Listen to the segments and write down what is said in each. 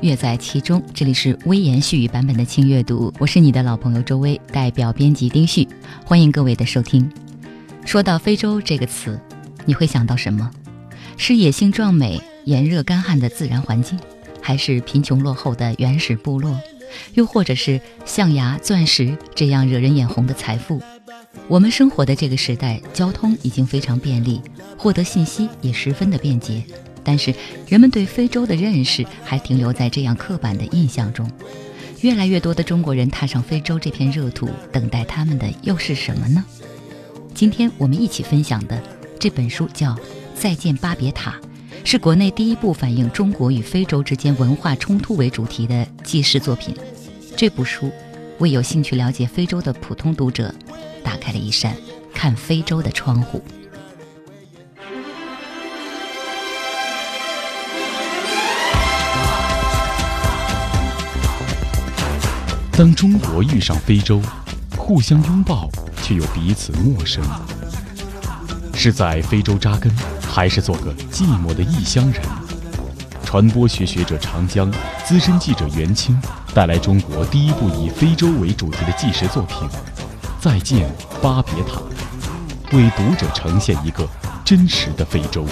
乐在其中。这里是微言絮语版本的轻阅读，我是你的老朋友周薇，代表编辑丁旭，欢迎各位的收听。说到非洲这个词，你会想到什么？是野性壮美、炎热干旱的自然环境，还是贫穷落后的原始部落？又或者是象牙、钻石这样惹人眼红的财富？我们生活的这个时代，交通已经非常便利，获得信息也十分的便捷。但是，人们对非洲的认识还停留在这样刻板的印象中。越来越多的中国人踏上非洲这片热土，等待他们的又是什么呢？今天我们一起分享的这本书叫《再见巴别塔》，是国内第一部反映中国与非洲之间文化冲突为主题的纪实作品。这部书为有兴趣了解非洲的普通读者打开了一扇看非洲的窗户。当中国遇上非洲，互相拥抱却又彼此陌生，是在非洲扎根，还是做个寂寞的异乡人？传播学学者长江、资深记者袁清带来中国第一部以非洲为主题的纪实作品《再见巴别塔》，为读者呈现一个真实的非洲。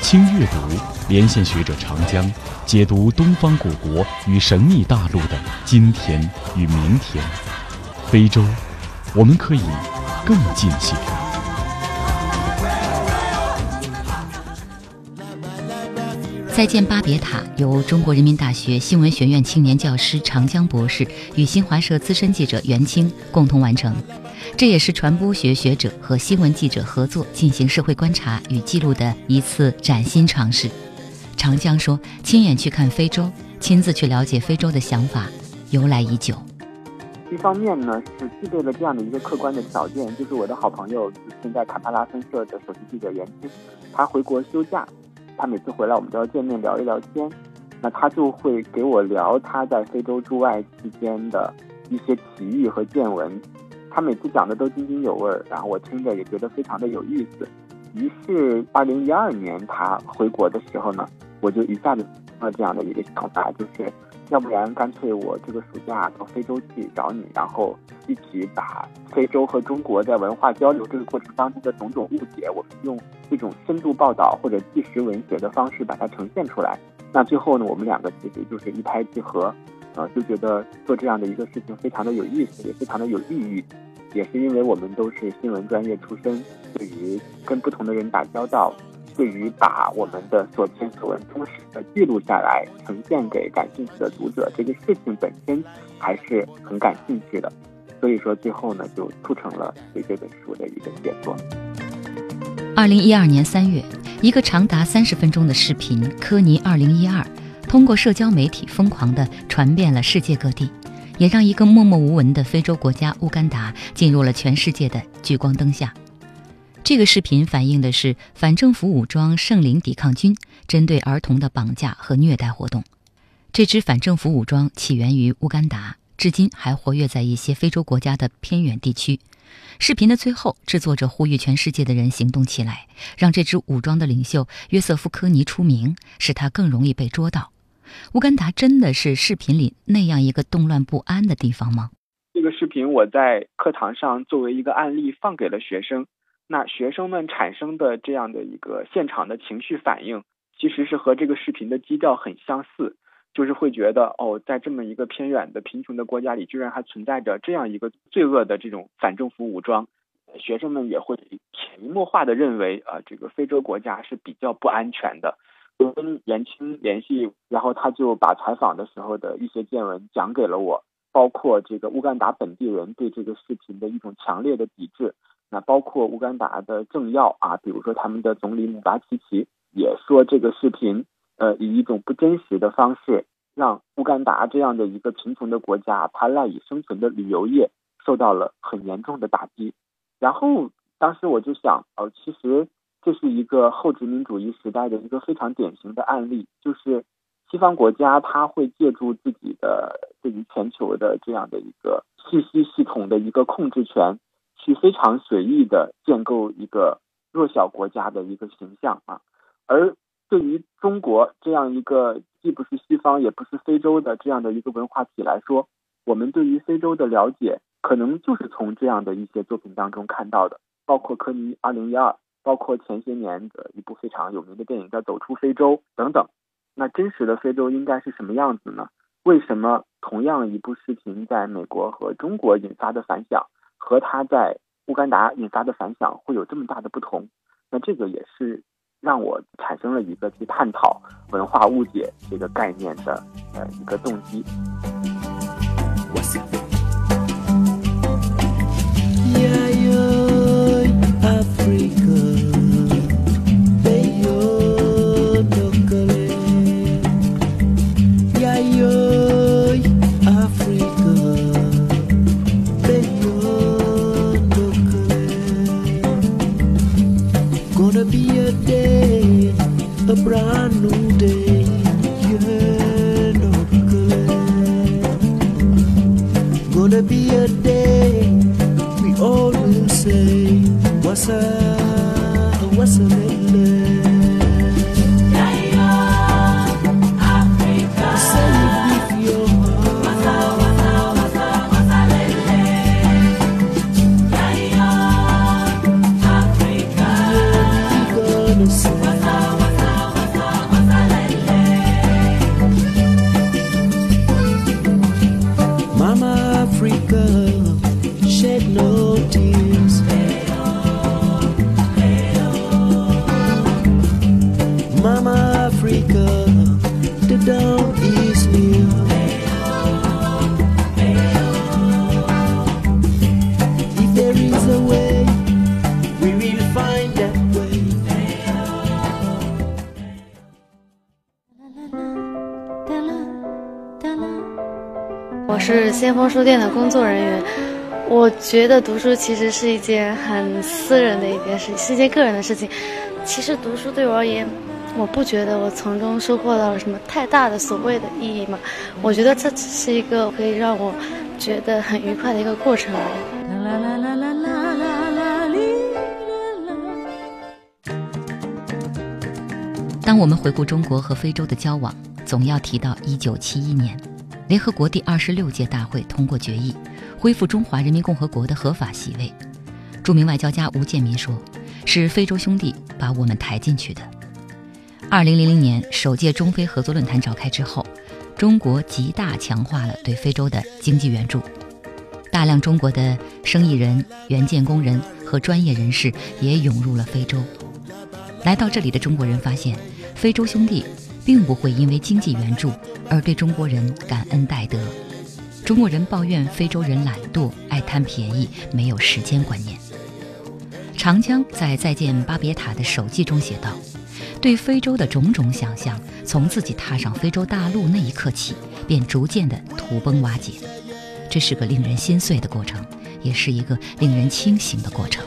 轻阅读连线学者长江。解读东方古国与神秘大陆的今天与明天，非洲，我们可以更近些。再见巴别塔由中国人民大学新闻学院青年教师长江博士与新华社资深记者袁清共同完成，这也是传播学学者和新闻记者合作进行社会观察与记录的一次崭新尝试。长江说：“亲眼去看非洲，亲自去了解非洲的想法由来已久。一方面呢，是具备了这样的一个客观的条件，就是我的好朋友，现在坎帕拉分社的首席记者袁清，他回国休假，他每次回来我们都要见面聊一聊天，那他就会给我聊他在非洲驻外期间的一些奇遇和见闻，他每次讲的都津津有味，然后我听着也觉得非常的有意思。于是，二零一二年他回国的时候呢。”我就一下子了这样的一个想法，就是要不然干脆我这个暑假到非洲去找你，然后一起把非洲和中国在文化交流这个过程当中的种种误解，我们用这种深度报道或者纪实文学的方式把它呈现出来。那最后呢，我们两个其实就是一拍即合，呃，就觉得做这样的一个事情非常的有意思，也非常的有意义。也是因为我们都是新闻专业出身，对于跟不同的人打交道。对于把我们的所见所闻忠实的记录下来，呈现给感兴趣的读者，这个事情本身还是很感兴趣的。所以说，最后呢，就促成了对这本书的一个写作。二零一二年三月，一个长达三十分钟的视频《科尼二零一二》，通过社交媒体疯狂地传遍了世界各地，也让一个默默无闻的非洲国家乌干达进入了全世界的聚光灯下。这个视频反映的是反政府武装圣灵抵抗军针对儿童的绑架和虐待活动。这支反政府武装起源于乌干达，至今还活跃在一些非洲国家的偏远地区。视频的最后，制作者呼吁全世界的人行动起来，让这支武装的领袖约瑟夫·科尼出名，使他更容易被捉到。乌干达真的是视频里那样一个动乱不安的地方吗？这个视频我在课堂上作为一个案例放给了学生。那学生们产生的这样的一个现场的情绪反应，其实是和这个视频的基调很相似，就是会觉得哦，在这么一个偏远的贫穷的国家里，居然还存在着这样一个罪恶的这种反政府武装。学生们也会潜移默化的认为啊，这个非洲国家是比较不安全的。我跟袁清联系，然后他就把采访的时候的一些见闻讲给了我，包括这个乌干达本地人对这个视频的一种强烈的抵制。那包括乌干达的政要啊，比如说他们的总理姆巴奇奇也说，这个视频呃以一种不真实的方式让乌干达这样的一个贫穷的国家，它赖以生存的旅游业受到了很严重的打击。然后当时我就想，哦，其实这是一个后殖民主义时代的一个非常典型的案例，就是西方国家它会借助自己的对于全球的这样的一个信息系统的一个控制权，去非常随意的建构一个弱小国家的一个形象啊。而对于中国这样一个既不是西方也不是非洲的这样的一个文化体来说，我们对于非洲的了解。可能就是从这样的一些作品当中看到的，包括科尼二零一二，包括前些年的一部非常有名的电影叫《走出非洲》等等。那真实的非洲应该是什么样子呢？为什么同样一部视频在美国和中国引发的反响，和他在乌干达引发的反响会有这么大的不同？那这个也是让我产生了一个去探讨文化误解这个概念的呃一个动机。书店的工作人员。我觉得读书其实是一件很私人的一件事，是一件个人的事情。其实读书对我而言，我不觉得我从中收获到了什么太大的所谓的意义嘛。我觉得这只是一个可以让我觉得很愉快的一个过程。当我们回顾中国和非洲的交往，总要提到一九七一年，联合国第二十六届大会通过决议。恢复中华人民共和国的合法席位，著名外交家吴建民说：“是非洲兄弟把我们抬进去的。”二零零零年首届中非合作论坛召开之后，中国极大强化了对非洲的经济援助，大量中国的生意人、援建工人和专业人士也涌入了非洲。来到这里的中国人发现，非洲兄弟并不会因为经济援助而对中国人感恩戴德。中国人抱怨非洲人懒惰、爱贪便宜、没有时间观念。长江在《再见巴别塔》的手记中写道：“对非洲的种种想象，从自己踏上非洲大陆那一刻起，便逐渐的土崩瓦解。这是个令人心碎的过程，也是一个令人清醒的过程。”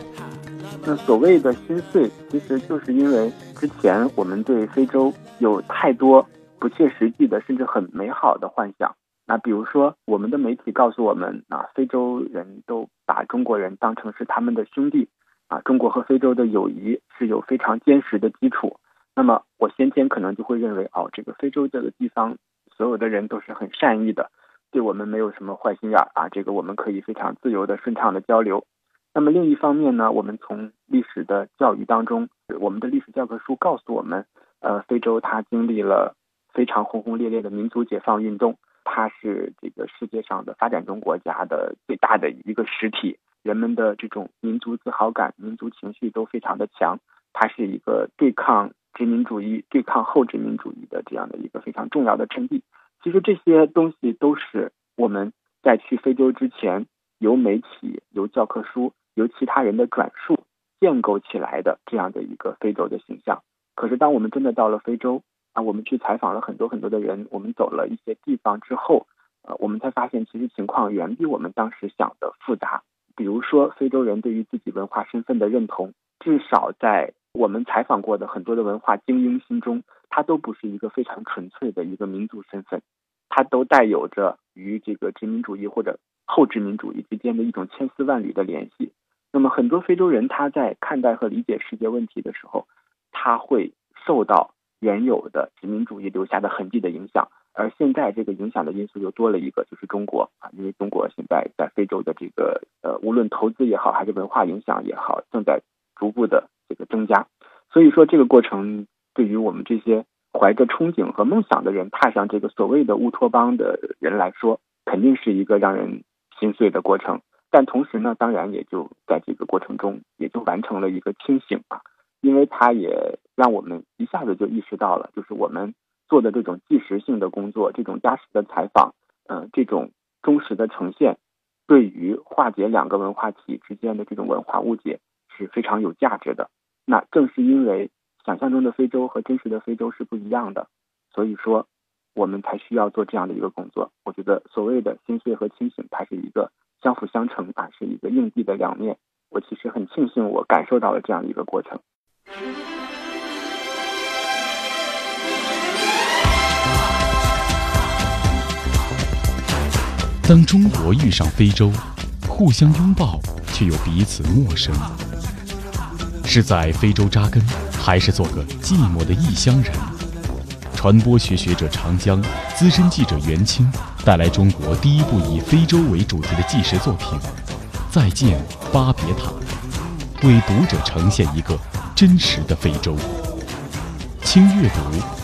那所谓的心碎，其实就是因为之前我们对非洲有太多不切实际的，甚至很美好的幻想。那比如说，我们的媒体告诉我们，啊，非洲人都把中国人当成是他们的兄弟，啊，中国和非洲的友谊是有非常坚实的基础。那么，我先前可能就会认为，哦，这个非洲这个地方所有的人都是很善意的，对我们没有什么坏心眼儿啊，这个我们可以非常自由的、顺畅的交流。那么另一方面呢，我们从历史的教育当中，我们的历史教科书告诉我们，呃，非洲它经历了非常轰轰烈烈的民族解放运动。它是这个世界上的发展中国家的最大的一个实体，人们的这种民族自豪感、民族情绪都非常的强。它是一个对抗殖民主义、对抗后殖民主义的这样的一个非常重要的阵地。其实这些东西都是我们在去非洲之前，由媒体、由教科书、由其他人的转述建构起来的这样的一个非洲的形象。可是当我们真的到了非洲，啊，我们去采访了很多很多的人，我们走了一些地方之后，呃，我们才发现其实情况远比我们当时想的复杂。比如说，非洲人对于自己文化身份的认同，至少在我们采访过的很多的文化精英心中，它都不是一个非常纯粹的一个民族身份，它都带有着与这个殖民主义或者后殖民主义之间的一种千丝万缕的联系。那么，很多非洲人他在看待和理解世界问题的时候，它会受到原有的殖民主义留下的痕迹的影响。而现在这个影响的因素又多了一个，就是中国啊，因为中国现在在非洲的这个呃，无论投资也好，还是文化影响也好，正在逐步的这个增加。所以说，这个过程对于我们这些怀着憧憬和梦想的人，踏上这个所谓的乌托邦的人来说，肯定是一个让人心碎的过程。但同时呢，当然也就在这个过程中，也就完成了一个清醒啊，因为它也让我们一下子就意识到了，就是我们。做的这种即时性的工作，这种扎实的采访，嗯，这种忠实的呈现，对于化解两个文化体之间的这种文化误解是非常有价值的。那正是因为想象中的非洲和真实的非洲是不一样的，所以说我们才需要做这样的一个工作。我觉得所谓的心碎和清醒，它是一个相辅相成啊，是一个硬币的两面。我其实很庆幸我感受到了这样一个过程。当中国遇上非洲，互相拥抱却又彼此陌生，是在非洲扎根，还是做个寂寞的异乡人？传播学学者长江、资深记者袁清带来中国第一部以非洲为主题的纪实作品《再见巴别塔》，为读者呈现一个真实的非洲。轻阅读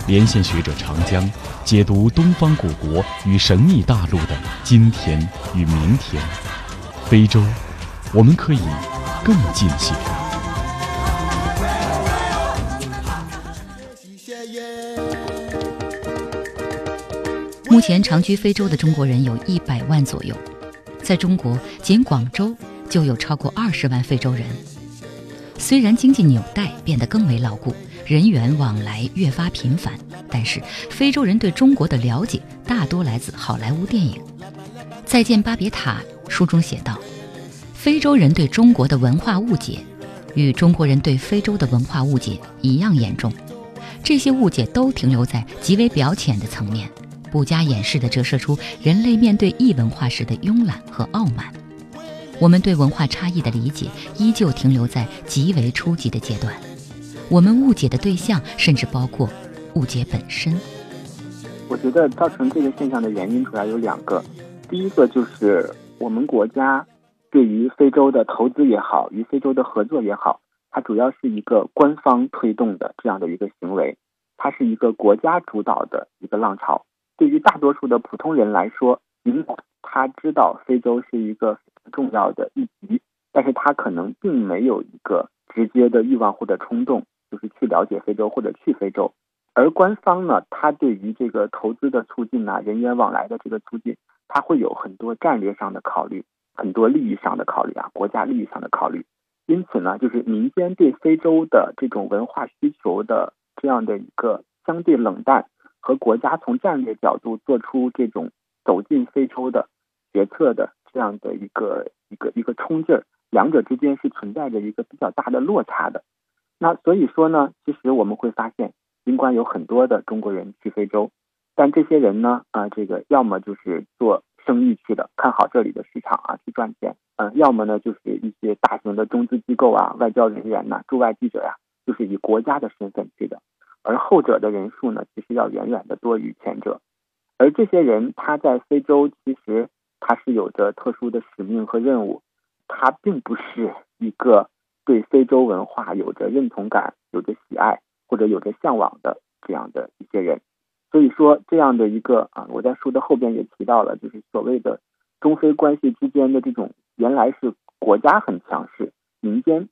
连线学者长江。解读东方古国与神秘大陆的今天与明天，非洲，我们可以更近些。目前长居非洲的中国人有一百万左右，在中国仅广州就有超过二十万非洲人。虽然经济纽带变得更为牢固。人员往来越发频繁，但是非洲人对中国的了解大多来自好莱坞电影。《再见巴别塔》书中写道，非洲人对中国的文化误解，与中国人对非洲的文化误解一样严重。这些误解都停留在极为表浅的层面，不加掩饰地折射出人类面对异文化时的慵懒和傲慢。我们对文化差异的理解依旧停留在极为初级的阶段。我们误解的对象，甚至包括误解本身。我觉得造成这个现象的原因主要有两个。第一个就是我们国家对于非洲的投资也好，与非洲的合作也好，它主要是一个官方推动的这样的一个行为，它是一个国家主导的一个浪潮。对于大多数的普通人来说，尽管他知道非洲是一个重要的议题，但是他可能并没有一个直接的欲望或者冲动。就是去了解非洲或者去非洲，而官方呢，他对于这个投资的促进呐，人员往来的这个促进，他会有很多战略上的考虑，很多利益上的考虑啊，国家利益上的考虑。因此呢，就是民间对非洲的这种文化需求的这样的一个相对冷淡，和国家从战略角度做出这种走进非洲的决策的这样的一个一个一个冲劲儿，两者之间是存在着一个比较大的落差的。那所以说呢，其实我们会发现，尽管有很多的中国人去非洲，但这些人呢，啊，这个要么就是做生意去的，看好这里的市场啊，去赚钱，嗯，要么呢就是一些大型的中资机构啊、外交人员呐、驻外记者呀，就是以国家的身份去的，而后者的人数呢，其实要远远的多于前者。而这些人他在非洲，其实他是有着特殊的使命和任务，他并不是一个。对非洲文化有着认同感、有着喜爱或者有着向往的这样的一些人，所以说这样的一个啊，我在书的后边也提到了，就是所谓的中非关系之间的这种原来是国家很强势，民间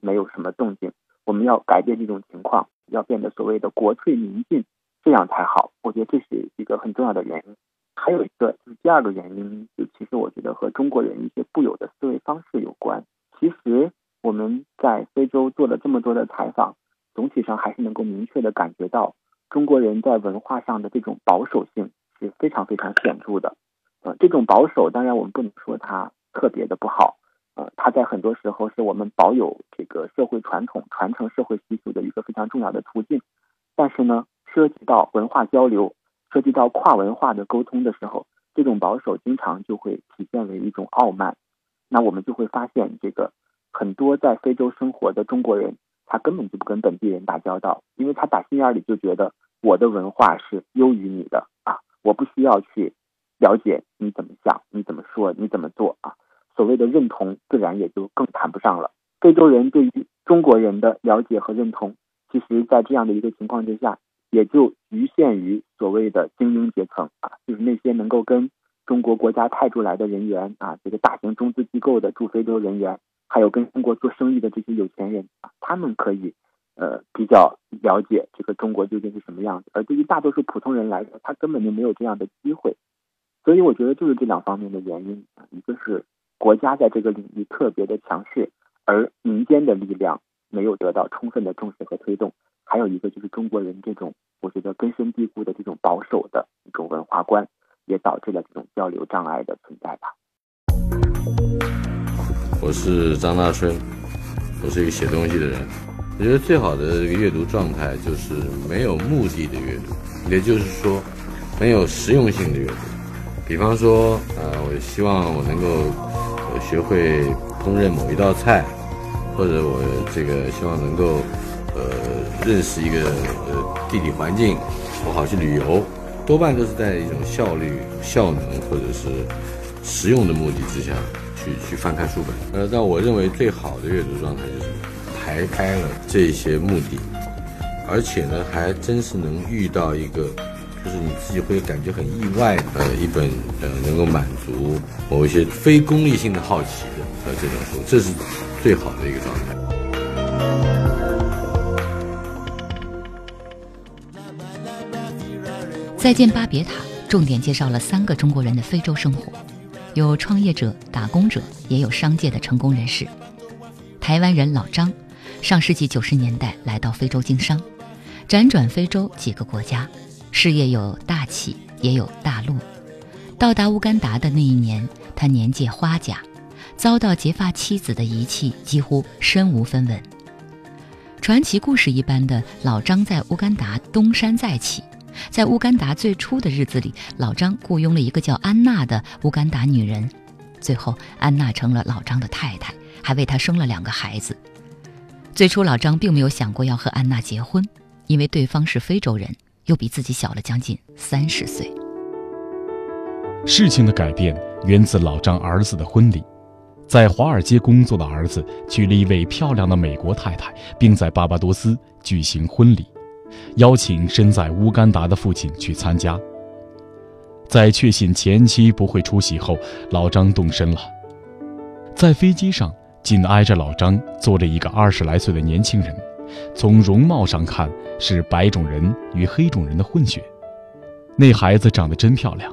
没有什么动静，我们要改变这种情况，要变得所谓的国粹民进，这样才好。我觉得这是一个很重要的原因。还有一个就是第二个原因，就其实我觉得和中国人一些固有的思维方式有关。其实。我们在非洲做了这么多的采访，总体上还是能够明确的感觉到，中国人在文化上的这种保守性是非常非常显著的。呃，这种保守当然我们不能说它特别的不好，呃，它在很多时候是我们保有这个社会传统、传承社会习俗的一个非常重要的途径。但是呢，涉及到文化交流、涉及到跨文化的沟通的时候，这种保守经常就会体现为一种傲慢。那我们就会发现，这个很多在非洲生活的中国人，他根本就不跟本地人打交道，因为他打心眼里就觉得我的文化是优于你的啊，我不需要去了解你怎么想、你怎么说、你怎么做啊。所谓的认同，自然也就更谈不上了。非洲人对于中国人的了解和认同，其实，在这样的一个情况之下，也就局限于所谓的精英阶层啊，就是那些能够跟。中国国家派出来的人员啊，这个大型中资机构的驻非洲人员，还有跟中国做生意的这些有钱人啊，他们可以呃比较了解这个中国究竟是什么样子。而对于大多数普通人来说，他根本就没有这样的机会。所以我觉得就是这两方面的原因啊，一个是国家在这个领域特别的强势，而民间的力量没有得到充分的重视和推动；还有一个就是中国人这种我觉得根深蒂固的这种保守的一种文化观。也导致了这种交流障碍的存在吧。我是张大春，我是一个写东西的人。我觉得最好的这个阅读状态就是没有目的的阅读，也就是说，没有实用性的阅读。比方说，呃，我希望我能够学会烹饪某一道菜，或者我这个希望能够呃认识一个呃地理环境，我好去旅游。多半都是在一种效率、效能或者是实用的目的之下去去翻看书本。呃，但我认为最好的阅读状态就是排开了这些目的，而且呢，还真是能遇到一个，就是你自己会感觉很意外的一本呃，能够满足某一些非功利性的好奇的呃这种书，这是最好的一个状态。再见巴别塔重点介绍了三个中国人的非洲生活，有创业者、打工者，也有商界的成功人士。台湾人老张，上世纪九十年代来到非洲经商，辗转非洲几个国家，事业有大起也有大落。到达乌干达的那一年，他年届花甲，遭到结发妻子的遗弃，几乎身无分文。传奇故事一般的老张在乌干达东山再起。在乌干达最初的日子里，老张雇佣了一个叫安娜的乌干达女人，最后安娜成了老张的太太，还为他生了两个孩子。最初老张并没有想过要和安娜结婚，因为对方是非洲人，又比自己小了将近三十岁。事情的改变源自老张儿子的婚礼，在华尔街工作的儿子娶了一位漂亮的美国太太，并在巴巴多斯举行婚礼。邀请身在乌干达的父亲去参加。在确信前妻不会出席后，老张动身了。在飞机上，紧挨着老张坐着一个二十来岁的年轻人，从容貌上看是白种人与黑种人的混血。那孩子长得真漂亮。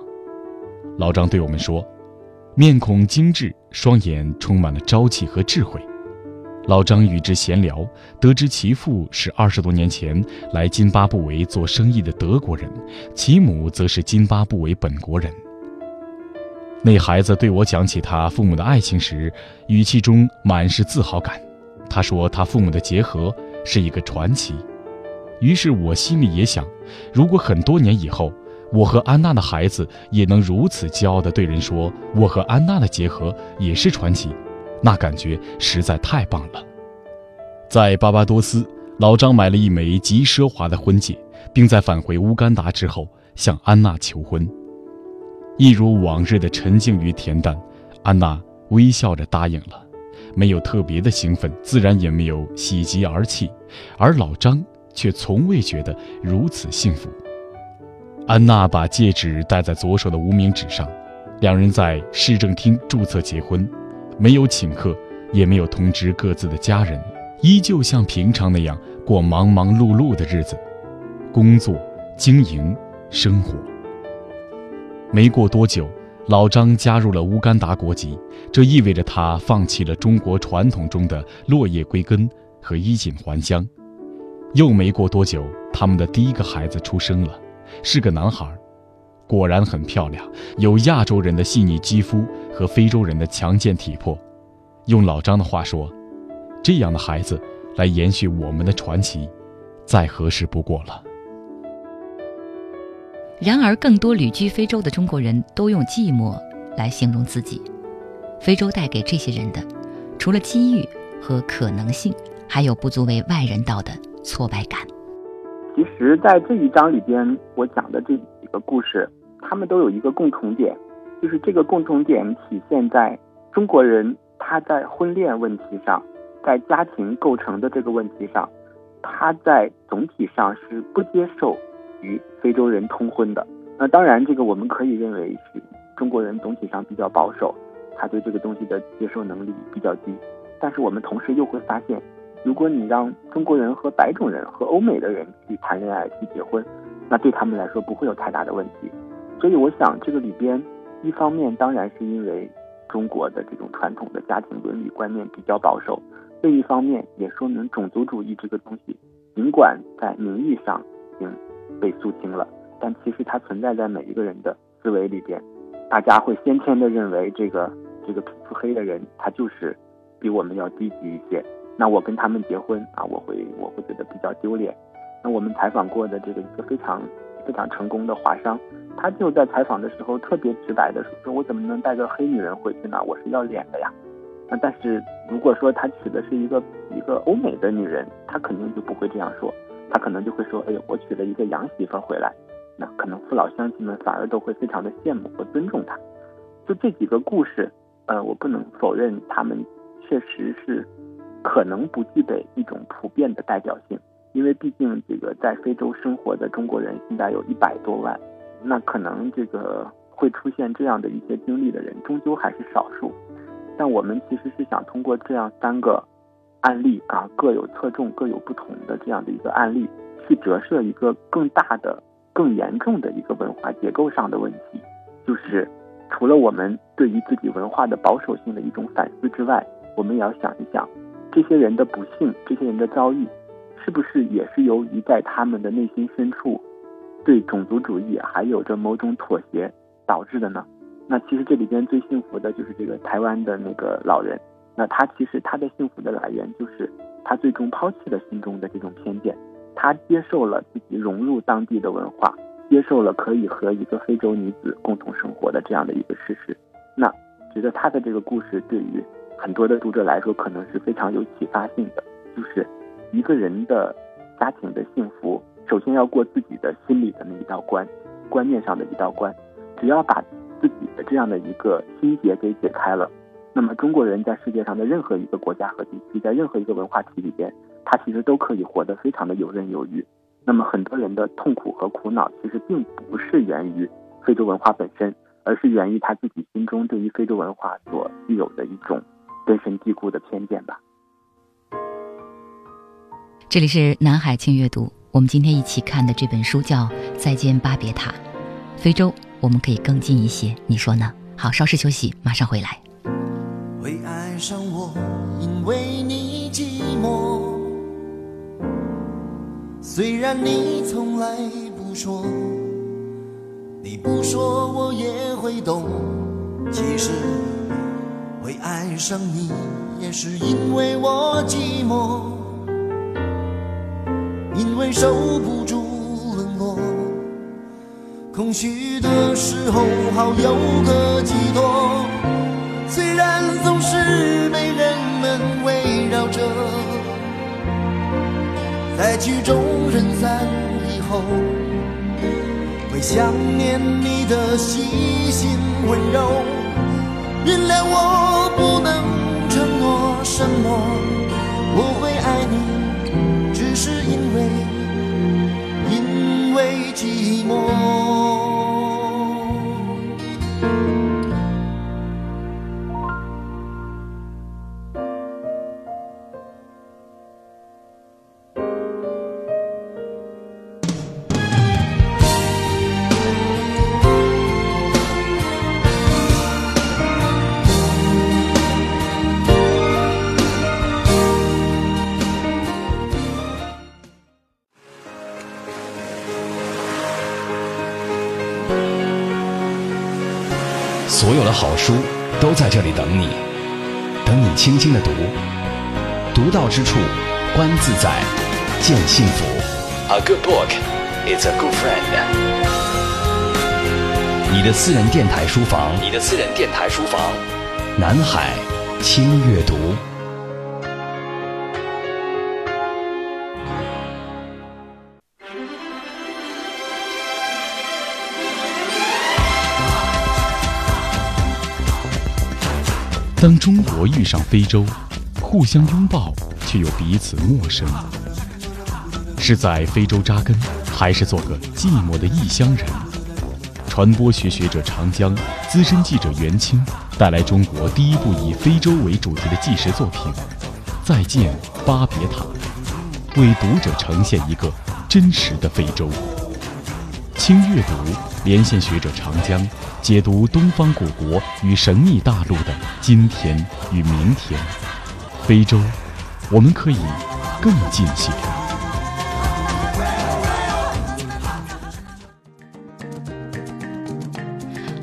老张对我们说：“面孔精致，双眼充满了朝气和智慧。”老张与之闲聊，得知其父是二十多年前来津巴布韦做生意的德国人，其母则是津巴布韦本国人。那孩子对我讲起他父母的爱情时，语气中满是自豪感。他说他父母的结合是一个传奇。于是我心里也想，如果很多年以后，我和安娜的孩子也能如此骄傲地对人说，我和安娜的结合也是传奇。那感觉实在太棒了。在巴巴多斯，老张买了一枚极奢华的婚戒，并在返回乌干达之后向安娜求婚。一如往日的沉静与恬淡，安娜微笑着答应了，没有特别的兴奋，自然也没有喜极而泣。而老张却从未觉得如此幸福。安娜把戒指戴在左手的无名指上，两人在市政厅注册结婚。没有请客，也没有通知各自的家人，依旧像平常那样过忙忙碌碌的日子，工作、经营、生活。没过多久，老张加入了乌干达国籍，这意味着他放弃了中国传统中的落叶归根和衣锦还乡。又没过多久，他们的第一个孩子出生了，是个男孩，果然很漂亮，有亚洲人的细腻肌肤和非洲人的强健体魄。用老张的话说，这样的孩子来延续我们的传奇，再合适不过了。然而，更多旅居非洲的中国人都用寂寞来形容自己。非洲带给这些人的，除了机遇和可能性，还有不足为外人道的挫败感。其实，在这一章里边，我讲的这几个故事，他们都有一个共同点，就是这个共同点体现在中国人他在婚恋问题上，在家庭构成的这个问题上，他在总体上是不接受与非洲人通婚的。那当然，这个我们可以认为是中国人总体上比较保守，他对这个东西的接受能力比较低。但是我们同时又会发现。如果你让中国人和白种人和欧美的人去谈恋爱、去结婚，那对他们来说不会有太大的问题。所以我想，这个里边一方面当然是因为中国的这种传统的家庭伦理观念比较保守，另一方面也说明种族主义这个东西，尽管在名义上已经被肃清了，但其实它存在在每一个人的思维里边。大家会先天的认为，这个这个皮肤黑的人他就是比我们要低级一些。那我跟他们结婚啊，我会我会觉得比较丢脸。那我们采访过的这个一个非常非常成功的华商，他就在采访的时候特别直白的说：“说我怎么能带个黑女人回去呢？我是要脸的呀。”那但是如果说他娶的是一个一个欧美的女人，他肯定就不会这样说，他可能就会说：“哎呦，我娶了一个洋媳妇回来。”那可能父老乡亲们反而都会非常的羡慕和尊重他。就这几个故事，呃，我不能否认他们确实是。可能不具备一种普遍的代表性，因为毕竟这个在非洲生活的中国人现在有一百多万，那可能这个会出现这样的一些经历的人终究还是少数。但我们其实是想通过这样三个案例啊，各有侧重、各有不同的这样的一个案例，去折射一个更大的、更严重的一个文化结构上的问题，就是除了我们对于自己文化的保守性的一种反思之外，我们也要想一想。这些人的不幸，这些人的遭遇，是不是也是由于在他们的内心深处，对种族主义还有着某种妥协导致的呢？那其实这里边最幸福的就是这个台湾的那个老人，那他其实他的幸福的来源就是他最终抛弃了心中的这种偏见，他接受了自己融入当地的文化，接受了可以和一个非洲女子共同生活的这样的一个事实。那觉得他的这个故事对于。很多的读者来说，可能是非常有启发性的。就是一个人的家庭的幸福，首先要过自己的心里的那一道关，观念上的一道关。只要把自己的这样的一个心结给解开了，那么中国人在世界上的任何一个国家和地区，在任何一个文化体里边，他其实都可以活得非常的游刃有余。那么很多人的痛苦和苦恼，其实并不是源于非洲文化本身，而是源于他自己心中对于非洲文化所具有的一种。根深蒂固的偏见吧。这里是南海轻阅读，我们今天一起看的这本书叫《再见巴别塔》，非洲我们可以更近一些，你说呢？好，稍事休息，马上回来。会爱上我，因为你寂寞。虽然你从来不说，你不说我也会懂。其实。会爱上你，也是因为我寂寞，因为受不住冷落，空虚的时候好有个寄托。虽然总是被人们围绕着，在曲终人散以后，会想念你的细心温柔。原谅我不能承诺什么，我会爱你，只是因为寂寞。等你，等你轻轻的读，读到之处，观自在，见幸福。A good book is a good friend。你的私人电台书房，你的私人电台书房，南海轻阅读。当中国遇上非洲，互相拥抱却又彼此陌生，是在非洲扎根，还是做个寂寞的异乡人？传播学学者长江、资深记者袁清带来中国第一部以非洲为主题的纪实作品《再见巴别塔》，为读者呈现一个真实的非洲。轻阅读连线学者长江。解读东方古国与神秘大陆的今天与明天，非洲，我们可以更近些。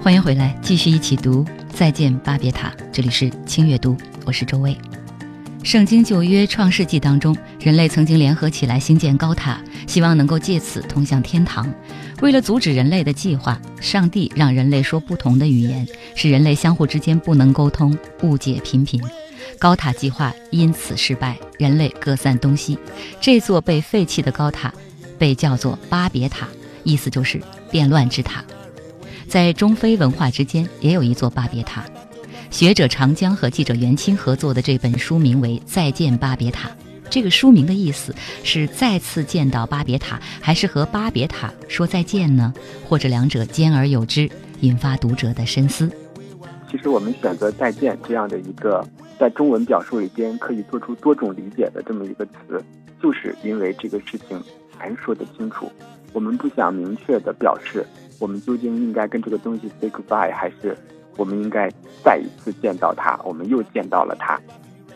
欢迎回来，继续一起读《再见巴别塔》。这里是清阅读，我是周巍。圣经旧约创世纪当中，人类曾经联合起来兴建高塔，希望能够借此通向天堂。为了阻止人类的计划，上帝让人类说不同的语言，使人类相互之间不能沟通，误解频频。高塔计划因此失败，人类各散东西。这座被废弃的高塔被叫做巴别塔，意思就是变乱之塔。在中非文化之间，也有一座巴别塔。学者长江和记者袁清合作的这本书名为《再见巴别塔》。这个书名的意思是再次见到巴别塔，还是和巴别塔说再见呢？或者两者兼而有之，引发读者的深思。其实我们选择“再见”这样的一个在中文表述里边可以做出多种理解的这么一个词，就是因为这个事情难说得清楚。我们不想明确的表示，我们究竟应该跟这个东西 say goodbye，还是。我们应该再一次见到它，我们又见到了它。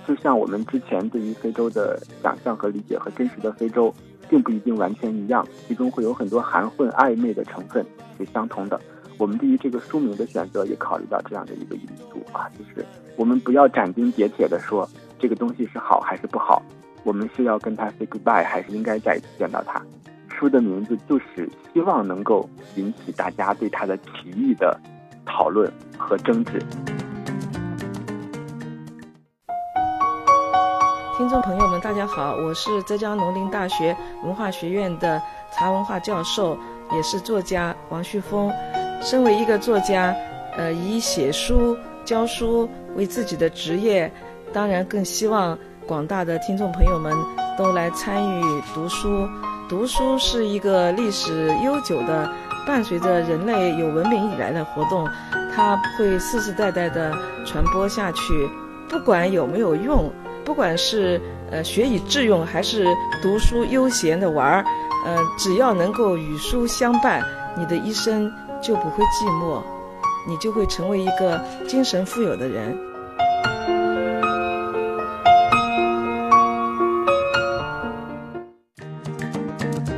就像我们之前对于非洲的想象和理解和真实的非洲，并不一定完全一样，其中会有很多含混暧昧的成分是相同的。我们对于这个书名的选择也考虑到这样的一个因素啊，就是我们不要斩钉截铁的说这个东西是好还是不好，我们是要跟他 say goodbye，还是应该再一次见到它？书的名字就是希望能够引起大家对它的奇异的。讨论和争执。听众朋友们，大家好，我是浙江农林大学文化学院的茶文化教授，也是作家王旭峰。身为一个作家，呃，以写书、教书为自己的职业，当然更希望广大的听众朋友们都来参与读书。读书是一个历史悠久的。伴随着人类有文明以来的活动，它会世世代代的传播下去。不管有没有用，不管是呃学以致用，还是读书悠闲的玩儿，呃，只要能够与书相伴，你的一生就不会寂寞，你就会成为一个精神富有的人。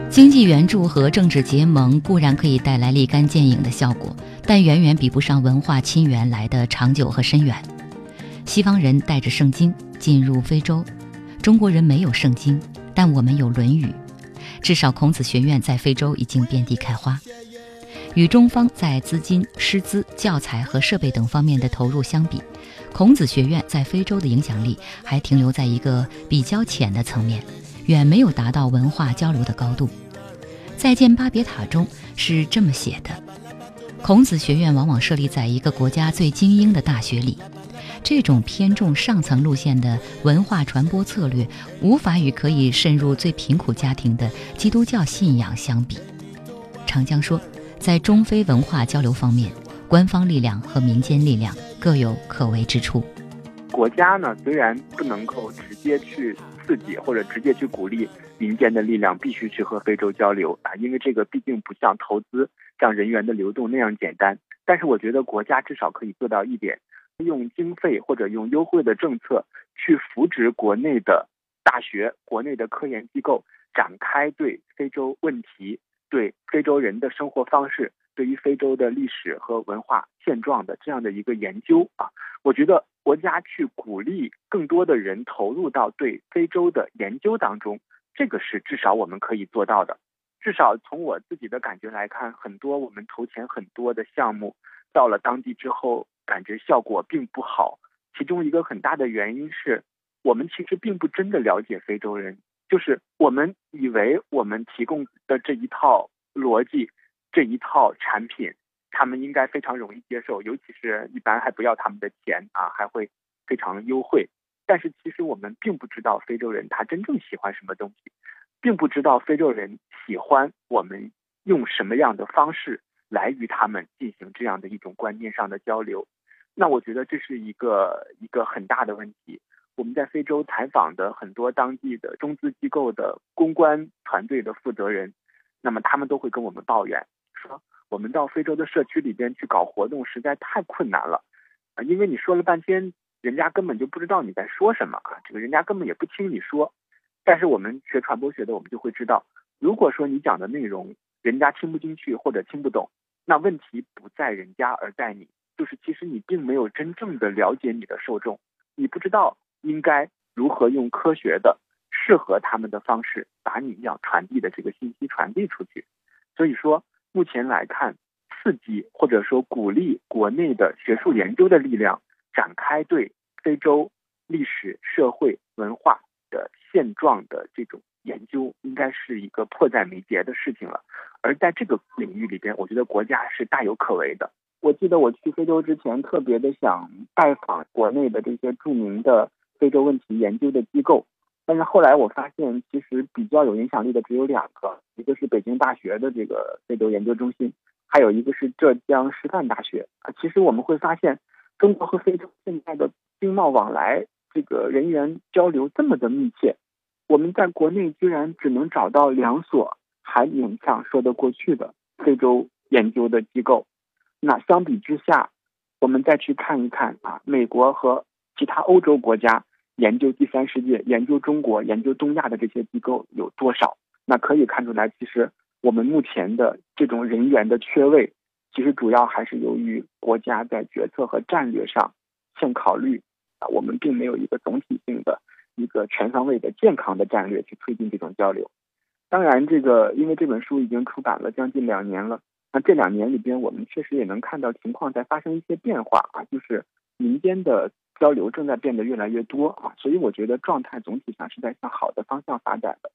经济援助和政治结盟固然可以带来立竿见影的效果，但远远比不上文化亲缘来的长久和深远。西方人带着圣经进入非洲，中国人没有圣经，但我们有《论语》，至少孔子学院在非洲已经遍地开花。与中方在资金、师资、教材和设备等方面的投入相比，孔子学院在非洲的影响力还停留在一个比较浅的层面，远没有达到文化交流的高度。再见巴别塔中是这么写的：孔子学院往往设立在一个国家最精英的大学里，这种偏重上层路线的文化传播策略，无法与可以渗入最贫苦家庭的基督教信仰相比。长江说，在中非文化交流方面，官方力量和民间力量各有可为之处。国家呢，虽然不能够直接去刺激或者直接去鼓励。民间的力量必须去和非洲交流啊，因为这个毕竟不像投资、像人员的流动那样简单。但是我觉得国家至少可以做到一点，用经费或者用优惠的政策去扶植国内的大学、国内的科研机构，展开对非洲问题对非洲人的生活方式、对于非洲的历史和文化现状的这样的一个研究啊。我觉得国家去鼓励更多的人投入到对非洲的研究当中，这个是至少我们可以做到的。至少从我自己的感觉来看，很多我们投钱很多的项目，到了当地之后，感觉效果并不好。其中一个很大的原因是，我们其实并不真的了解非洲人，就是我们以为我们提供的这一套逻辑、这一套产品，他们应该非常容易接受，尤其是一般还不要他们的钱啊，还会非常优惠。但是其实我们并不知道非洲人他真正喜欢什么东西。并不知道非洲人喜欢我们用什么样的方式来与他们进行这样的一种观念上的交流，那我觉得这是一个一个很大的问题。我们在非洲采访的很多当地的中资机构的公关团队的负责人，那么他们都会跟我们抱怨说，我们到非洲的社区里边去搞活动实在太困难了啊，因为你说了半天，人家根本就不知道你在说什么啊，这个人家根本也不听你说。但是我们学传播学的，我们就会知道，如果说你讲的内容人家听不进去或者听不懂，那问题不在人家而在你，就是其实你并没有真正的了解你的受众，你不知道应该如何用科学的、适合他们的方式把你要传递的这个信息传递出去。所以说，目前来看，刺激或者说鼓励国内的学术研究的力量，展开对非洲历史、社会、文化。的现状的这种研究应该是一个迫在眉睫的事情了，而在这个领域里边，我觉得国家是大有可为的。我记得我去非洲之前，特别的想拜访国内的这些著名的非洲问题研究的机构，但是后来我发现，其实比较有影响力的只有两个，一个是北京大学的这个非洲研究中心，还有一个是浙江师范大学。啊，其实我们会发现，中国和非洲现在的经贸往来。这个人员交流这么的密切，我们在国内居然只能找到两所还勉强说得过去的非洲研究的机构。那相比之下，我们再去看一看啊，美国和其他欧洲国家研究第三世界、研究中国、研究东亚的这些机构有多少？那可以看出来，其实我们目前的这种人员的缺位，其实主要还是由于国家在决策和战略上欠考虑。啊，我们并没有一个总体性的、一个全方位的健康的战略去推进这种交流。当然，这个因为这本书已经出版了将近两年了，那这两年里边，我们确实也能看到情况在发生一些变化啊，就是民间的交流正在变得越来越多啊，所以我觉得状态总体上是在向好的方向发展的。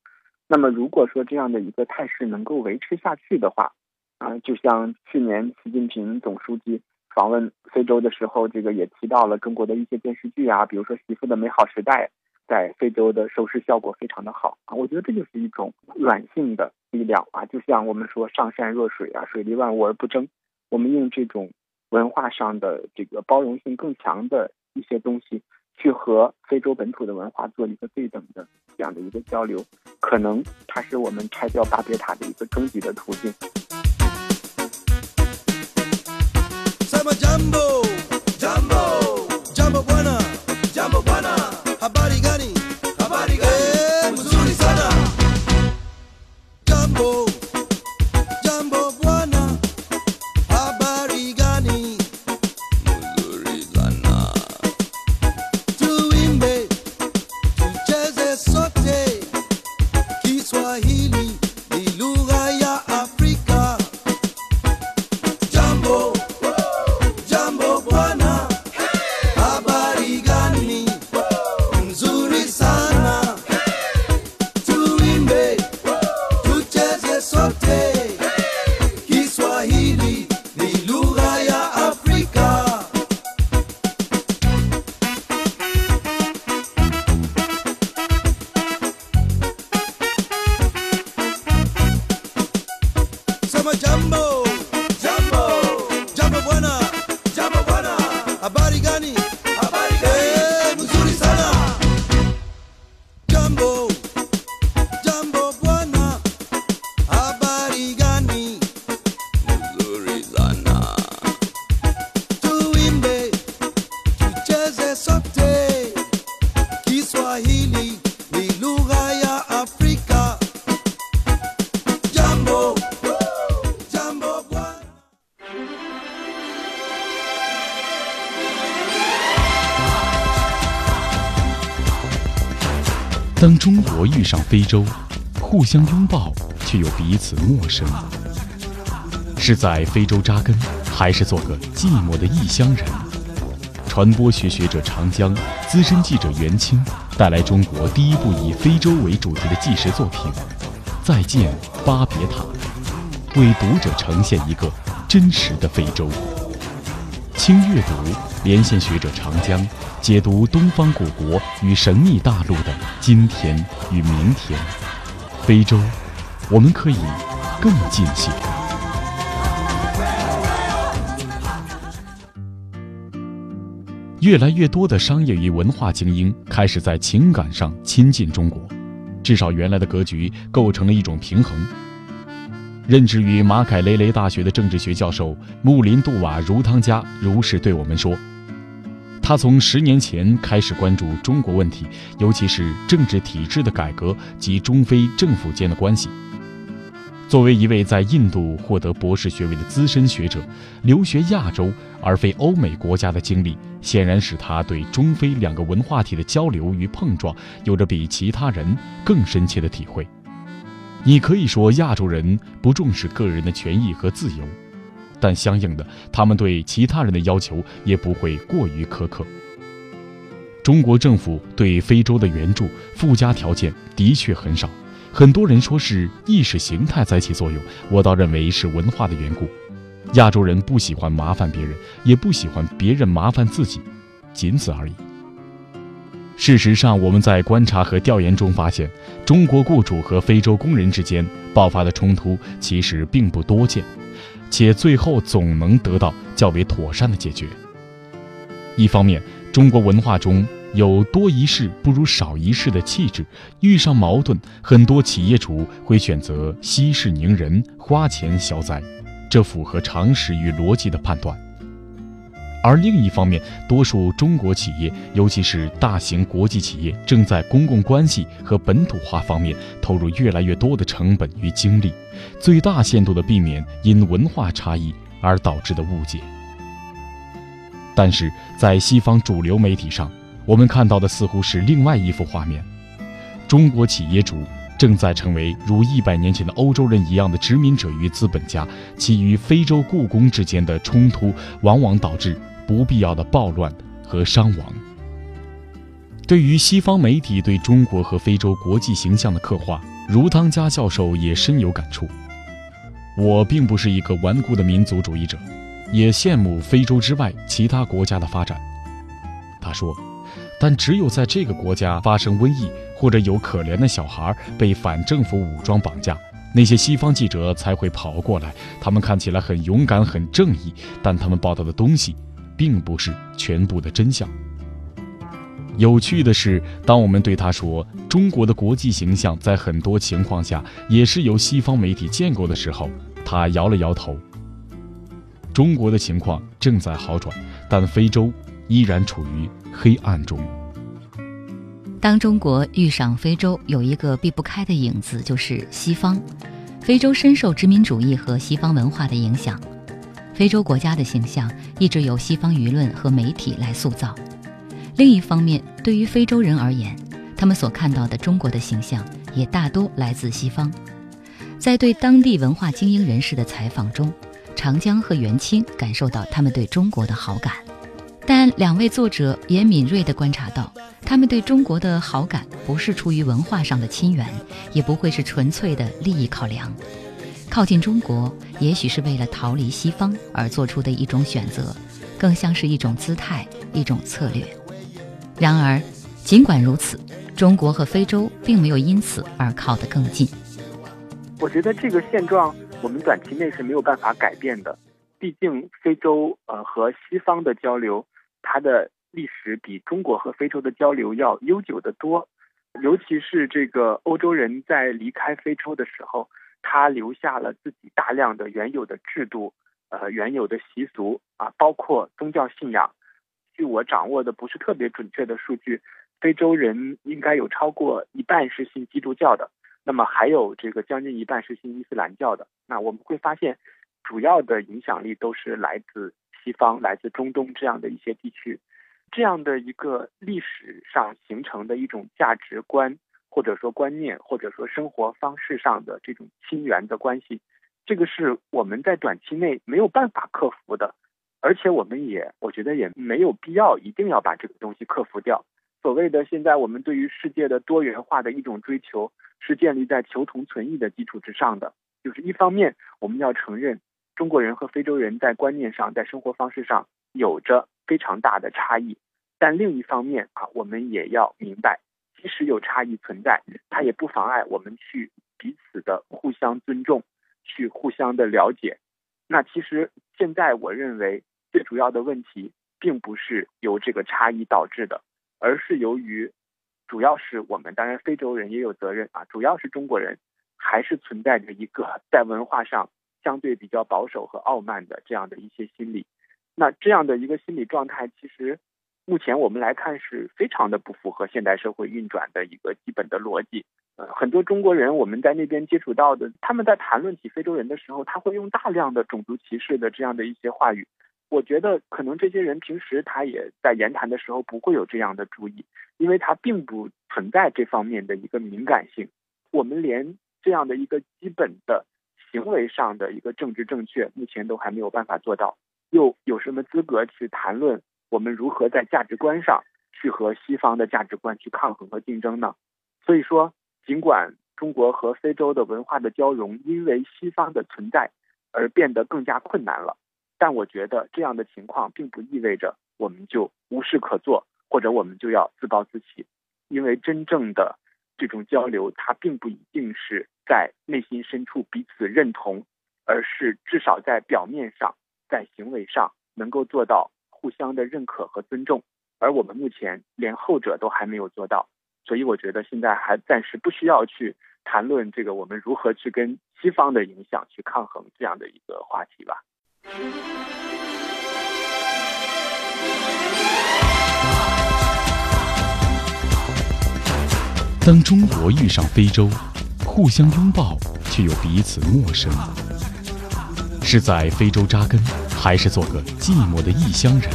那么，如果说这样的一个态势能够维持下去的话，啊，就像去年习近平总书记。访问非洲的时候，这个也提到了中国的一些电视剧啊，比如说《媳妇的美好时代》在非洲的收视效果非常的好啊。我觉得这就是一种软性的力量啊，就像我们说“上善若水”啊，“水利万物而不争”。我们用这种文化上的这个包容性更强的一些东西，去和非洲本土的文化做一个对等的这样的一个交流，可能它是我们拆掉巴别塔的一个终极的途径。当中国遇上非洲，互相拥抱却又彼此陌生，是在非洲扎根，还是做个寂寞的异乡人？传播学学者长江、资深记者袁清带来中国第一部以非洲为主题的纪实作品《再见巴别塔》，为读者呈现一个真实的非洲。轻阅读连线学者长江，解读东方古国与神秘大陆的今天与明天。非洲，我们可以更近些。越来越多的商业与文化精英开始在情感上亲近中国，至少原来的格局构成了一种平衡。任职于马凯雷雷大学的政治学教授穆林杜瓦如汤加如是对我们说：“他从十年前开始关注中国问题，尤其是政治体制的改革及中非政府间的关系。”作为一位在印度获得博士学位的资深学者，留学亚洲而非欧美国家的经历，显然使他对中非两个文化体的交流与碰撞有着比其他人更深切的体会。你可以说亚洲人不重视个人的权益和自由，但相应的，他们对其他人的要求也不会过于苛刻。中国政府对非洲的援助附加条件的确很少。很多人说是意识形态在起作用，我倒认为是文化的缘故。亚洲人不喜欢麻烦别人，也不喜欢别人麻烦自己，仅此而已。事实上，我们在观察和调研中发现，中国雇主和非洲工人之间爆发的冲突其实并不多见，且最后总能得到较为妥善的解决。一方面，中国文化中。有多一事不如少一事的气质，遇上矛盾，很多企业主会选择息事宁人，花钱消灾，这符合常识与逻辑的判断。而另一方面，多数中国企业，尤其是大型国际企业，正在公共关系和本土化方面投入越来越多的成本与精力，最大限度地避免因文化差异而导致的误解。但是在西方主流媒体上，我们看到的似乎是另外一幅画面：中国企业主正在成为如一百年前的欧洲人一样的殖民者与资本家，其与非洲雇工之间的冲突往往导致不必要的暴乱和伤亡。对于西方媒体对中国和非洲国际形象的刻画，如汤加教授也深有感触。我并不是一个顽固的民族主义者，也羡慕非洲之外其他国家的发展。他说。但只有在这个国家发生瘟疫，或者有可怜的小孩被反政府武装绑架，那些西方记者才会跑过来。他们看起来很勇敢、很正义，但他们报道的东西，并不是全部的真相。有趣的是，当我们对他说中国的国际形象在很多情况下也是由西方媒体建构的时候，他摇了摇头。中国的情况正在好转，但非洲依然处于。黑暗中，当中国遇上非洲，有一个避不开的影子，就是西方。非洲深受殖民主义和西方文化的影响，非洲国家的形象一直由西方舆论和媒体来塑造。另一方面，对于非洲人而言，他们所看到的中国的形象也大多来自西方。在对当地文化精英人士的采访中，长江和元清感受到他们对中国的好感。但两位作者也敏锐地观察到，他们对中国的好感不是出于文化上的亲缘，也不会是纯粹的利益考量。靠近中国，也许是为了逃离西方而做出的一种选择，更像是一种姿态、一种策略。然而，尽管如此，中国和非洲并没有因此而靠得更近。我觉得这个现状，我们短期内是没有办法改变的。毕竟，非洲呃和西方的交流。它的历史比中国和非洲的交流要悠久得多，尤其是这个欧洲人在离开非洲的时候，他留下了自己大量的原有的制度，呃，原有的习俗啊，包括宗教信仰。据我掌握的不是特别准确的数据，非洲人应该有超过一半是信基督教的，那么还有这个将近一半是信伊斯兰教的。那我们会发现，主要的影响力都是来自。西方来自中东这样的一些地区，这样的一个历史上形成的一种价值观或者说观念，或者说生活方式上的这种亲缘的关系，这个是我们在短期内没有办法克服的，而且我们也我觉得也没有必要一定要把这个东西克服掉。所谓的现在我们对于世界的多元化的一种追求，是建立在求同存异的基础之上的。就是一方面我们要承认中国人和非洲人在观念上、在生活方式上有着非常大的差异，但另一方面啊，我们也要明白，即使有差异存在，它也不妨碍我们去彼此的互相尊重，去互相的了解。那其实现在我认为最主要的问题，并不是由这个差异导致的。而是由于，主要是我们当然非洲人也有责任啊，主要是中国人还是存在着一个在文化上相对比较保守和傲慢的这样的一些心理。那这样的一个心理状态，其实目前我们来看是非常的不符合现代社会运转的一个基本的逻辑。呃，很多中国人我们在那边接触到的，他们在谈论起非洲人的时候，他会用大量的种族歧视的这样的一些话语。我觉得可能这些人平时他也在言谈的时候不会有这样的注意，因为他并不存在这方面的一个敏感性。我们连这样的一个基本的行为上的一个政治正确，目前都还没有办法做到，又有什么资格去谈论我们如何在价值观上去和西方的价值观去抗衡和竞争呢？所以说，尽管中国和非洲的文化的交融因为西方的存在而变得更加困难了。但我觉得这样的情况并不意味着我们就无事可做，或者我们就要自暴自弃，因为真正的这种交流，它并不一定是在内心深处彼此认同，而是至少在表面上，在行为上能够做到互相的认可和尊重，而我们目前连后者都还没有做到，所以我觉得现在还暂时不需要去谈论这个我们如何去跟西方的影响去抗衡这样的一个话题吧。当中国遇上非洲，互相拥抱却又彼此陌生，是在非洲扎根，还是做个寂寞的异乡人？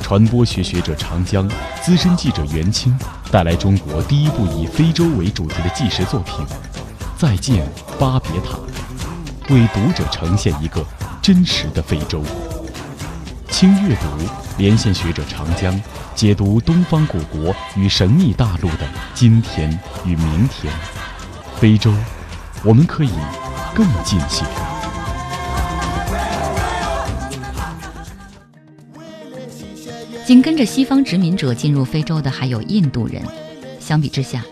传播学学者长江、资深记者袁清带来中国第一部以非洲为主题的纪实作品《再见巴别塔》，为读者呈现一个。真实的非洲，轻阅读连线学者长江解读东方古国与神秘大陆的今天与明天。非洲，我们可以更近些。紧跟着西方殖民者进入非洲的还有印度人，相比之下，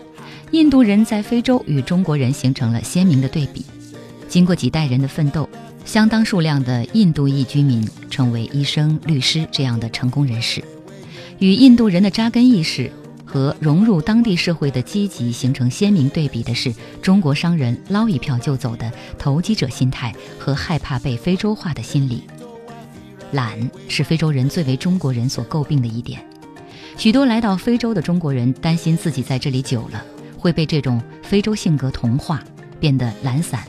印度人在非洲与中国人形成了鲜明的对比。经过几代人的奋斗。相当数量的印度裔居民成为医生、律师这样的成功人士，与印度人的扎根意识和融入当地社会的积极形成鲜明对比的是，中国商人捞一票就走的投机者心态和害怕被非洲化的心理。懒是非洲人最为中国人所诟病的一点，许多来到非洲的中国人担心自己在这里久了会被这种非洲性格同化，变得懒散。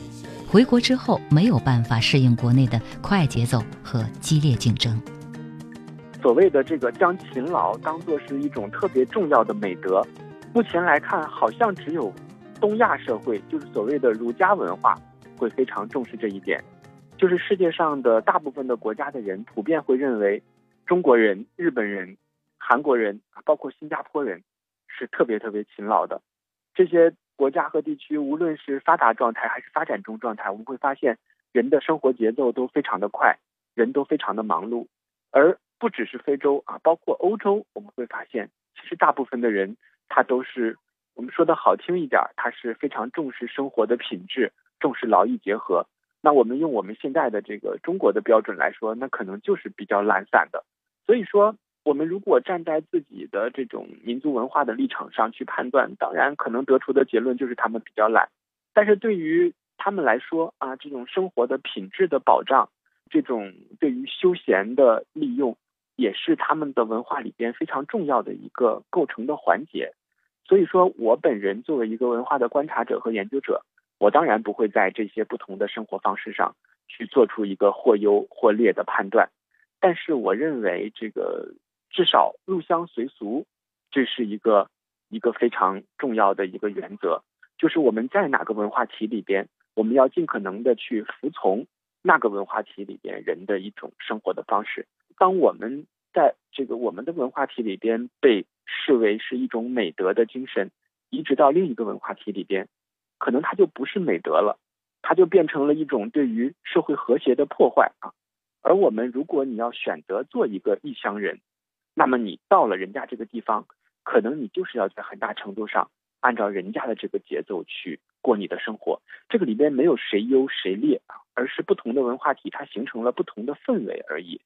回国之后没有办法适应国内的快节奏和激烈竞争。所谓的这个将勤劳当做是一种特别重要的美德，目前来看，好像只有东亚社会，就是所谓的儒家文化，会非常重视这一点。就是世界上的大部分的国家的人，普遍会认为，中国人、日本人、韩国人，包括新加坡人，是特别特别勤劳的。这些。国家和地区，无论是发达状态还是发展中状态，我们会发现人的生活节奏都非常的快，人都非常的忙碌。而不只是非洲啊，包括欧洲，我们会发现，其实大部分的人他都是我们说的好听一点，他是非常重视生活的品质，重视劳逸结合。那我们用我们现在的这个中国的标准来说，那可能就是比较懒散的。所以说。我们如果站在自己的这种民族文化的立场上去判断，当然可能得出的结论就是他们比较懒。但是对于他们来说啊，这种生活的品质的保障，这种对于休闲的利用，也是他们的文化里边非常重要的一个构成的环节。所以说我本人作为一个文化的观察者和研究者，我当然不会在这些不同的生活方式上去做出一个或优或劣的判断。但是我认为这个。至少入乡随俗，这是一个一个非常重要的一个原则，就是我们在哪个文化体里边，我们要尽可能的去服从那个文化体里边人的一种生活的方式。当我们在这个我们的文化体里边被视为是一种美德的精神，移植到另一个文化体里边，可能它就不是美德了，它就变成了一种对于社会和谐的破坏啊。而我们如果你要选择做一个异乡人，那么你到了人家这个地方，可能你就是要在很大程度上按照人家的这个节奏去过你的生活。这个里边没有谁优谁劣啊，而是不同的文化体它形成了不同的氛围而已。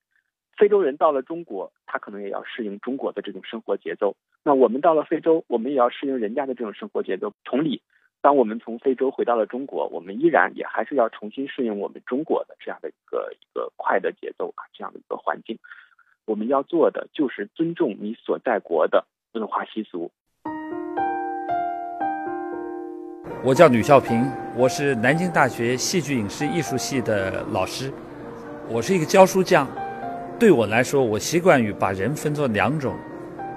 非洲人到了中国，他可能也要适应中国的这种生活节奏。那我们到了非洲，我们也要适应人家的这种生活节奏。同理，当我们从非洲回到了中国，我们依然也还是要重新适应我们中国的这样的一个一个快的节奏啊，这样的一个环境。我们要做的就是尊重你所在国的文化习俗。我叫吕孝平，我是南京大学戏剧影视艺术系的老师，我是一个教书匠。对我来说，我习惯于把人分作两种，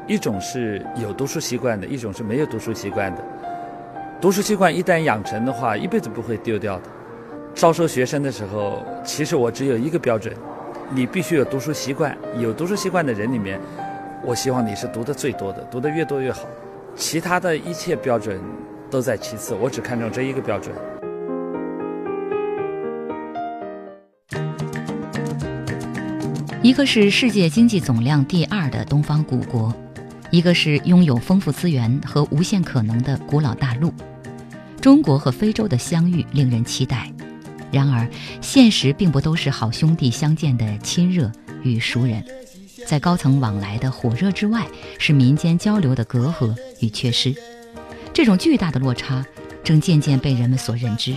一种是有读书习惯的，一种是没有读书习惯的。读书习惯一旦养成的话，一辈子不会丢掉的。招收学生的时候，其实我只有一个标准：你必须有读书习惯。有读书习惯的人里面，我希望你是读的最多的，读的越多越好。其他的一切标准都在其次，我只看重这一个标准。一个是世界经济总量第二的东方古国，一个是拥有丰富资源和无限可能的古老大陆。中国和非洲的相遇令人期待，然而现实并不都是好兄弟相见的亲热与熟人，在高层往来的火热之外，是民间交流的隔阂与缺失。这种巨大的落差正渐渐被人们所认知。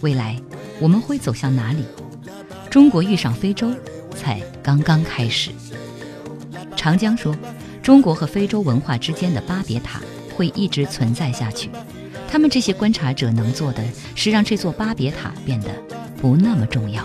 未来我们会走向哪里？中国遇上非洲。才刚刚开始。长江说：“中国和非洲文化之间的巴别塔会一直存在下去。他们这些观察者能做的是让这座巴别塔变得不那么重要。”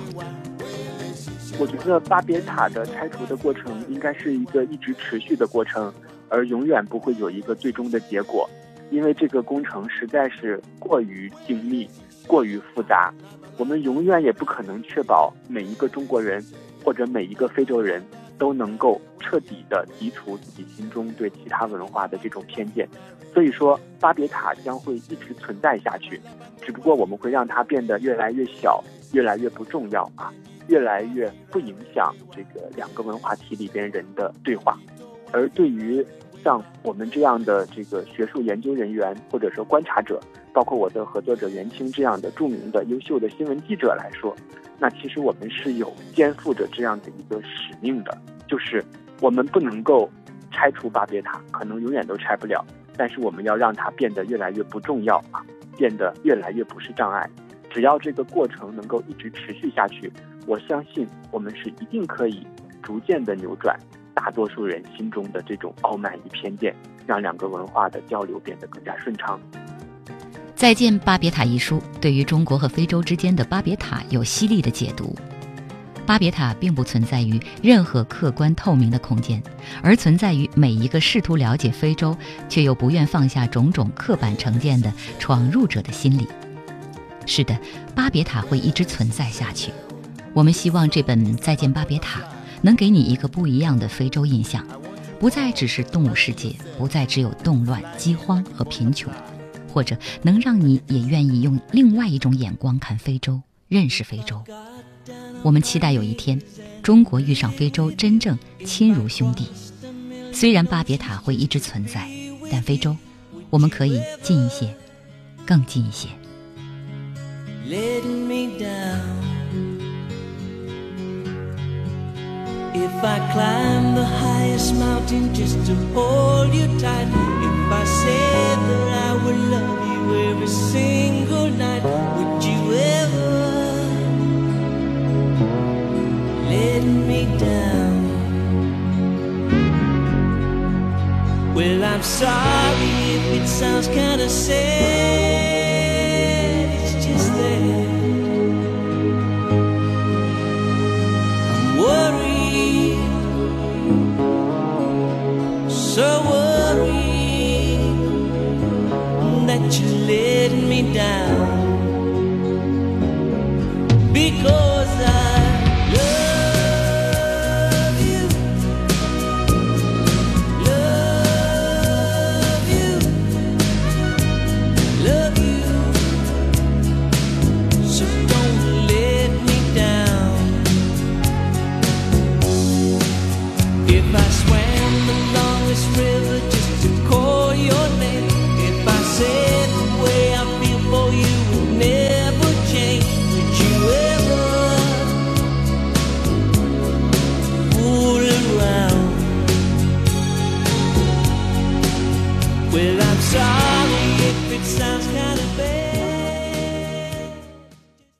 我觉得巴别塔的拆除的过程应该是一个一直持续的过程，而永远不会有一个最终的结果，因为这个工程实在是过于精密、过于复杂，我们永远也不可能确保每一个中国人。或者每一个非洲人都能够彻底的移除自己心中对其他文化的这种偏见，所以说巴别塔将会一直存在下去，只不过我们会让它变得越来越小，越来越不重要啊，越来越不影响这个两个文化体里边人的对话，而对于像我们这样的这个学术研究人员或者说观察者，包括我的合作者袁清这样的著名的优秀的新闻记者来说。那其实我们是有肩负着这样的一个使命的，就是我们不能够拆除巴别塔，可能永远都拆不了，但是我们要让它变得越来越不重要啊，变得越来越不是障碍。只要这个过程能够一直持续下去，我相信我们是一定可以逐渐的扭转大多数人心中的这种傲慢与偏见，让两个文化的交流变得更加顺畅。《再见巴别塔》一书对于中国和非洲之间的巴别塔有犀利的解读。巴别塔并不存在于任何客观透明的空间，而存在于每一个试图了解非洲却又不愿放下种种刻板成见的闯入者的心里。是的，巴别塔会一直存在下去。我们希望这本《再见巴别塔》能给你一个不一样的非洲印象，不再只是动物世界，不再只有动乱、饥荒和贫穷。或者能让你也愿意用另外一种眼光看非洲，认识非洲。我们期待有一天，中国遇上非洲，真正亲如兄弟。虽然巴别塔会一直存在，但非洲，我们可以近一些，更近一些。If I climb the highest mountain just to hold you tight, if I said that I would love you every single night, me down? Well, I'm sorry if it sounds kinda sad.